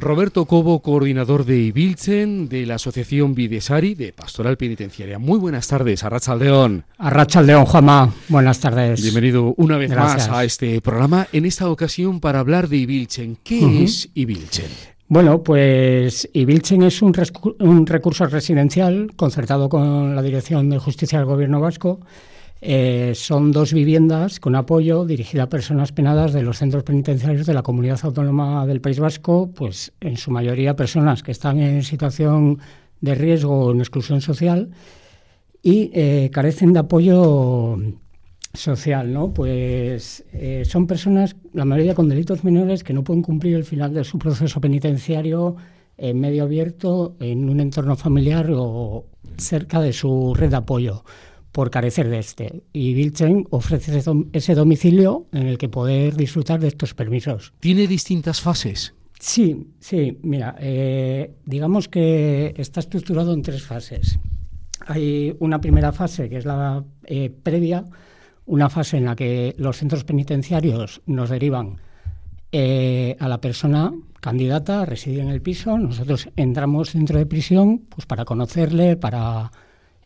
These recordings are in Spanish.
Roberto Cobo, coordinador de Ibilchen, de la Asociación Videsari de Pastoral Penitenciaria. Muy buenas tardes, Arrachaldeón. Arrachaldeón, Juanma. Buenas tardes. Bienvenido una vez más a este programa, en esta ocasión para hablar de Ibilchen. ¿Qué es Ibilchen? Bueno, pues Ibilchen es un, un recurso residencial concertado con la Dirección de Justicia del Gobierno Vasco eh, son dos viviendas con apoyo dirigidas a personas penadas de los centros penitenciarios de la Comunidad Autónoma del País Vasco, pues en su mayoría personas que están en situación de riesgo o en exclusión social y eh, carecen de apoyo social, ¿no? Pues eh, son personas, la mayoría con delitos menores, que no pueden cumplir el final de su proceso penitenciario en medio abierto, en un entorno familiar o cerca de su red de apoyo por carecer de este. Y Vilchen ofrece ese domicilio en el que poder disfrutar de estos permisos. ¿Tiene distintas fases? Sí, sí. Mira, eh, digamos que está estructurado en tres fases. Hay una primera fase que es la eh, previa, una fase en la que los centros penitenciarios nos derivan eh, a la persona candidata a residir en el piso. Nosotros entramos dentro de prisión pues, para conocerle, para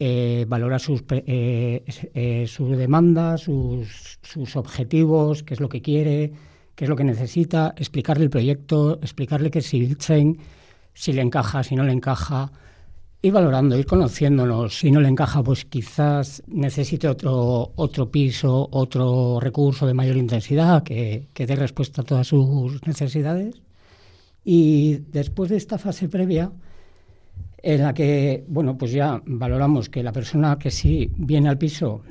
eh, valorar sus, eh, eh, sus demandas, sus, sus, objetivos, qué es lo que quiere, qué es lo que necesita, explicarle el proyecto, explicarle qué es Silchen, si le encaja, si no le encaja, ir valorando, ir conociéndonos. Si no le encaja, pues quizás necesite otro, otro piso, otro recurso de mayor intensidad que, que dé respuesta a todas sus necesidades. Y después de esta fase previa, en la que, bueno, pues ya valoramos que la persona que sí viene al piso,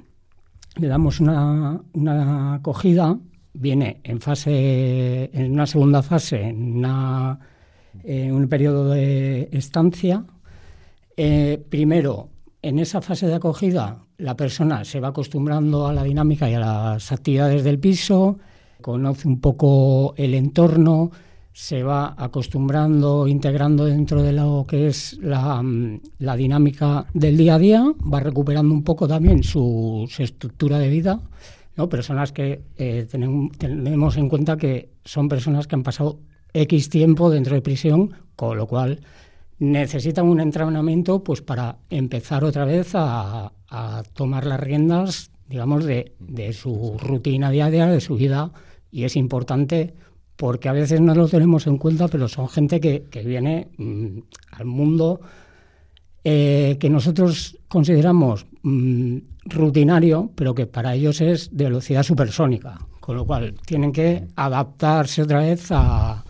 le damos una, una acogida, viene en fase, en una segunda fase, en, un periodo de estancia. Eh, primero, en esa fase de acogida, la persona se va acostumbrando a la dinámica y a las actividades del piso, conoce un poco el entorno, se va acostumbrando, integrando dentro de lo que es la, mm, dinámica del día a día, va recuperando un poco también su, estructura de vida, ¿no? personas que eh, tenemos, en cuenta que son personas que han pasado X tiempo dentro de prisión, con lo cual necesitan un entrenamiento pues, para empezar otra vez a, tomar las riendas digamos, de, de su rutina diaria, de su vida, y es importante porque a veces no lo tenemos en cuenta, pero son gente que, viene mm, al mundo eh, que nosotros consideramos mm, rutinario, pero que para ellos es de velocidad supersónica, con lo cual tienen que adaptarse otra vez a,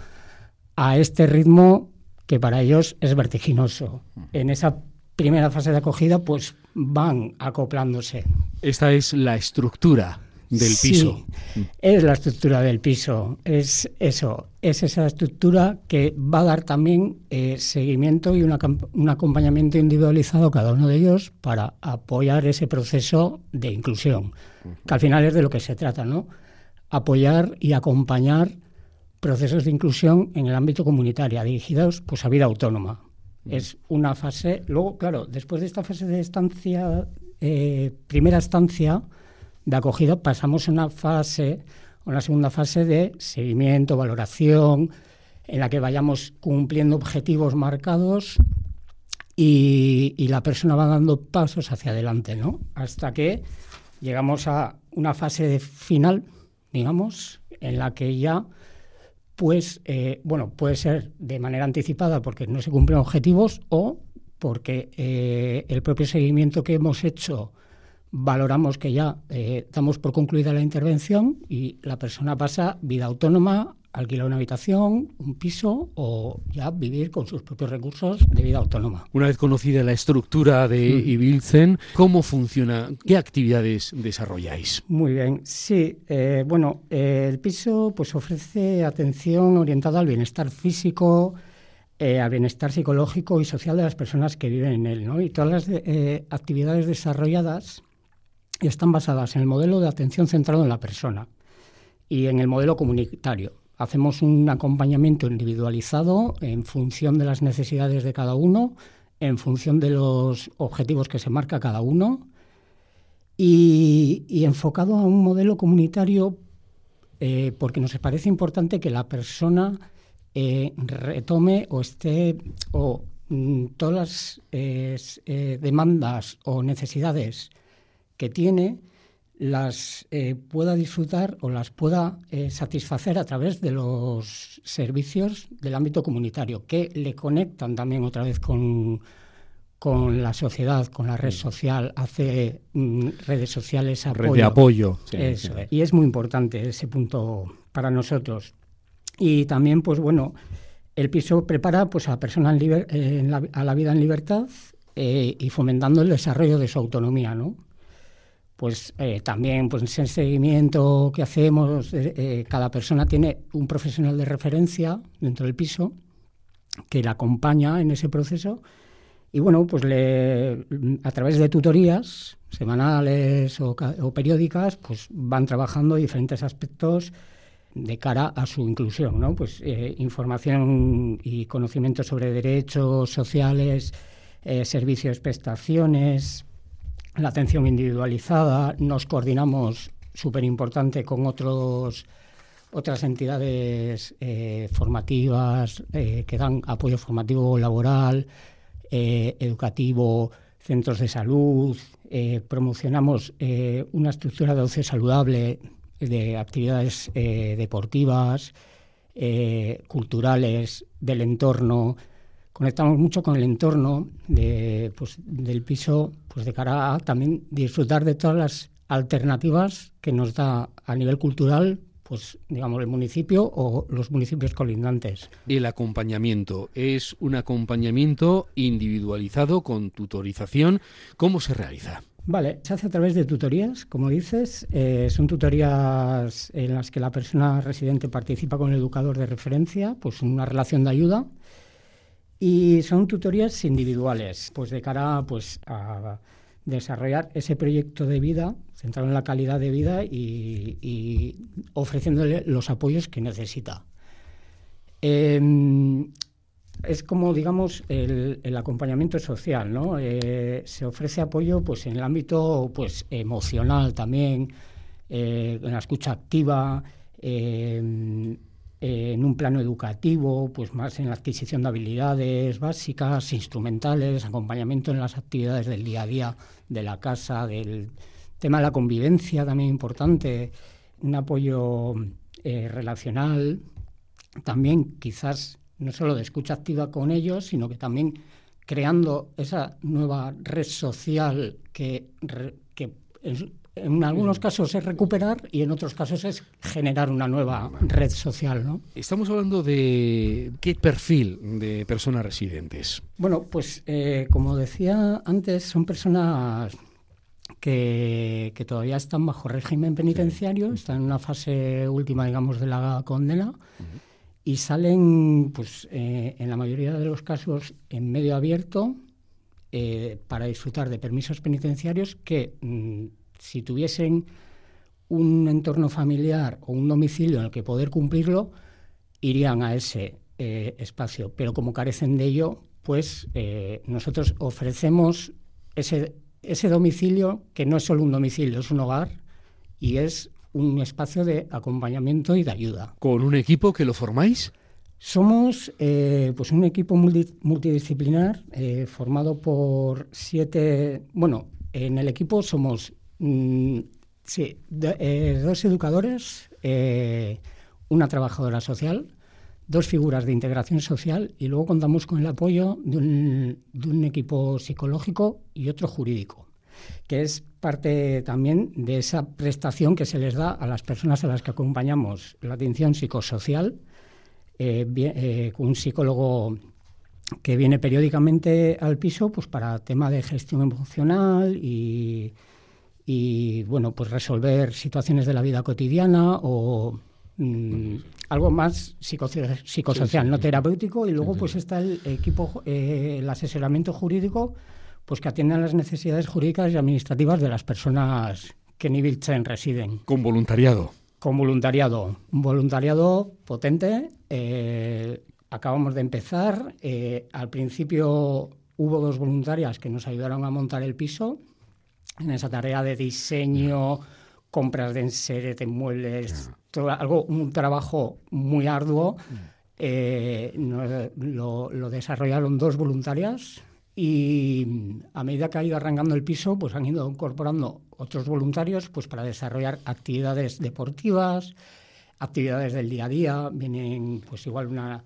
a este ritmo que para ellos es vertiginoso. En esa primera fase de acogida, pues van acoplándose. Esta es la estructura del piso. es la estructura del piso, es eso, es esa estructura que va a dar también eh, seguimiento y un acompañamiento individualizado a cada uno de ellos para apoyar ese proceso de inclusión, que al final es de lo que se trata, ¿no? Apoyar y acompañar procesos de inclusión en el ámbito comunitario, dirigidos pues, a vida autónoma. Es una fase, luego, claro, después de esta fase de estancia, eh, primera estancia, de acogida pasamos a una fase, una segunda fase de seguimiento, valoración, en la que vayamos cumpliendo objetivos marcados y, la persona va dando pasos hacia adelante, ¿no? Hasta que llegamos a una fase de final, digamos, en la que ya, pues, eh, bueno, puede ser de manera anticipada porque no se cumplen objetivos o porque eh, el propio seguimiento que hemos hecho valoramos que ya eh, damos por concluida la intervención y la persona pasa vida autónoma, alquila una habitación, un piso o ya vivir con sus propios recursos de vida autónoma. Una vez conocida la estructura de mm. Ibilzen, ¿cómo funciona? ¿Qué actividades desarrolláis? Muy bien, sí. Eh, bueno, eh, el piso pues ofrece atención orientada al bienestar físico, al bienestar psicológico y social de las personas que viven en él. ¿no? Y todas las actividades desarrolladas están basadas en el modelo de atención centrado en la persona y en el modelo comunitario. Hacemos un acompañamiento individualizado en función de las necesidades de cada uno, en función de los objetivos que se marca cada uno y, enfocado a un modelo comunitario eh, porque nos parece importante que la persona eh, retome o esté o mm, todas las eh, demandas o necesidades que tiene las pueda disfrutar o las pueda satisfacer a través de los servicios del ámbito comunitario, que le conectan también otra vez con, con la sociedad, con la red social, hace mm, redes sociales apoyo. Red de apoyo. Y es muy importante ese punto para nosotros. Y también, pues bueno, el piso prepara pues, a la persona a la vida en libertad eh, y fomentando el desarrollo de su autonomía, ¿no? Pues eh, también, pues ese seguimiento que hacemos, eh, cada persona tiene un profesional de referencia dentro del piso que la acompaña en ese proceso y bueno, pues le, a través de tutorías semanales o, periódicas, pues van trabajando diferentes aspectos de cara a su inclusión, ¿no? Pues eh, información y conocimiento sobre derechos sociales, eh, servicios, prestaciones, la atención individualizada, nos coordinamos súper importante con otros otras entidades eh, formativas que dan apoyo formativo laboral, eh, educativo, centros de salud, eh, promocionamos eh, una estructura de ocio saludable, de actividades deportivas, culturales, del entorno. Conectamos mucho con el entorno de, pues, del piso pues, de cara a también disfrutar de todas las alternativas que nos da a nivel cultural pues digamos el municipio o los municipios colindantes. El acompañamiento es un acompañamiento individualizado con tutorización. ¿Cómo se realiza? Vale, se hace a través de tutorías, como dices. Eh, son tutorías en las que la persona residente participa con el educador de referencia, pues en una relación de ayuda. Y son tutorías individuales, pues de cara pues, a desarrollar ese proyecto de vida, centrado en la calidad de vida y, ofreciéndole los apoyos que necesita. Em, es como, digamos, el, acompañamiento social, ¿no? Eh, se ofrece apoyo pues, en el ámbito pues, emocional también, eh, en la escucha activa, en un plano educativo, pues más en la adquisición de habilidades básicas, instrumentales, acompañamiento en las actividades del día a día de la casa, del tema de la convivencia también importante, un apoyo eh, relacional, también quizás no solo de escucha activa con ellos, sino que también creando esa nueva red social que, que en algunos casos es recuperar y en otros casos es generar una nueva red social. ¿no? Estamos hablando de qué perfil de personas residentes. Bueno, pues eh, como decía antes, son personas que, todavía están bajo régimen penitenciario, están en una fase última, digamos, de la condena. Y salen, pues, eh, en la mayoría de los casos, en medio abierto, eh, para disfrutar de permisos penitenciarios que mm, si tuviesen un entorno familiar o un domicilio en el que poder cumplirlo, irían a ese eh, espacio. Pero como carecen de ello, pues eh, nosotros ofrecemos ese, ese domicilio que no es solo un domicilio, es un hogar y es un espacio de acompañamiento y de ayuda. ¿Con un equipo que lo formáis? Somos eh, pues un equipo multidisciplinar formado por siete, bueno, en el equipo somos Mm, sí, eh, dos educadores, eh, una trabajadora social, dos figuras de integración social y luego contamos con el apoyo de un, equipo psicológico y otro jurídico, que es parte también de esa prestación que se les da a las personas a las que acompañamos, la atención psicosocial, eh, un psicólogo que viene periódicamente al piso pues para tema de gestión emocional y y bueno, pues resolver situaciones de la vida cotidiana o mm, algo más psicosocial, no terapéutico, y luego pues está el equipo, eh, el asesoramiento jurídico, pues que atiende a las necesidades jurídicas y administrativas de las personas que en Ibilchen residen. Con voluntariado. Con voluntariado, un voluntariado potente. Eh, acabamos de empezar. Eh, al principio hubo dos voluntarias que nos ayudaron a montar el piso en esa tarea de diseño, compras de enseres, de muebles, todo, algo, un trabajo muy arduo. eh, lo, desarrollaron dos voluntarias y a medida que ha ido arrancando el piso, pues han ido incorporando otros voluntarios pues para desarrollar actividades deportivas, actividades del día a día, vienen pues igual una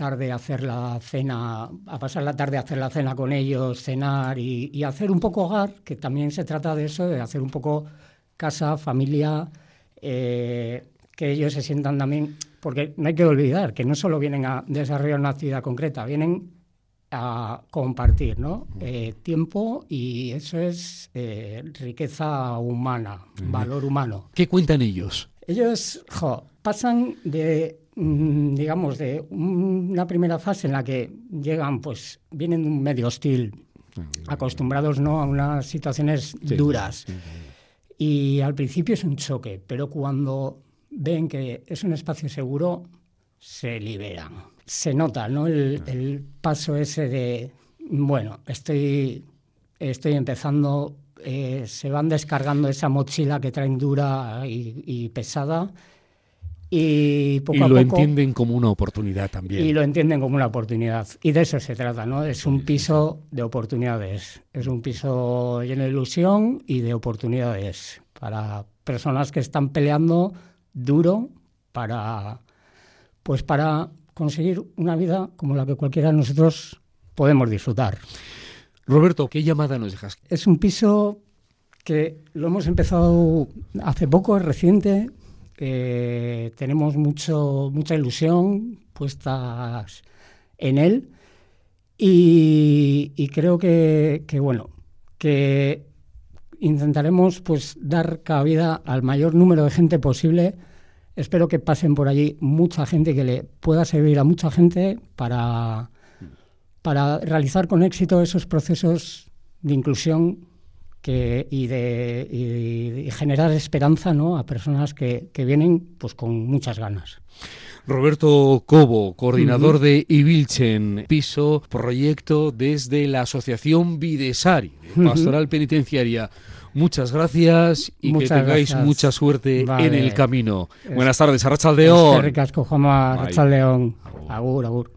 tarde a hacer la cena, a pasar la tarde a hacer la cena con ellos, cenar y, hacer un poco hogar, que también se trata de eso, de hacer un poco casa, familia, eh, que ellos se sientan también, porque no hay que olvidar que no solo vienen a desarrollar una actividad concreta, vienen a compartir ¿no? Eh, tiempo y eso es eh, riqueza humana, valor humano. ¿Qué cuentan ellos? Ellos pasan de Mm, digamos, de una primera fase en la que llegan, pues vienen de un medio hostil, acostumbrados ¿no? a unas situaciones duras. Y al principio es un choque, pero cuando ven que es un espacio seguro, se liberan. Se nota ¿no? el, paso ese de, bueno, estoy, estoy empezando, eh, se van descargando esa mochila que traen dura y pesada y, poco lo entienden como una oportunidad también. Y lo entienden como una oportunidad. Y de eso se trata, ¿no? Es un piso de oportunidades. Es un piso lleno de ilusión y de oportunidades para personas que están peleando duro para, pues para conseguir una vida como la que cualquiera de nosotros podemos disfrutar. Roberto, ¿qué llamada nos dejas? Es un piso que lo hemos empezado hace poco, es reciente, eh, tenemos mucho, mucha ilusión puestas en él y, creo que, bueno, que intentaremos pues dar cabida al mayor número de gente posible. Espero que pasen por allí mucha gente que le pueda servir a mucha gente para, para realizar con éxito esos procesos de inclusión que, y, de, generar esperanza ¿no? a personas que, que, vienen pues, con muchas ganas. Roberto Cobo, coordinador de Ibilchen, piso, proyecto desde la Asociación Videsari, Pastoral Penitenciaria. Muchas gracias y que tengáis mucha suerte en el camino. Buenas tardes, Arrachaldeón. Arrachaldeón. Agur, agur.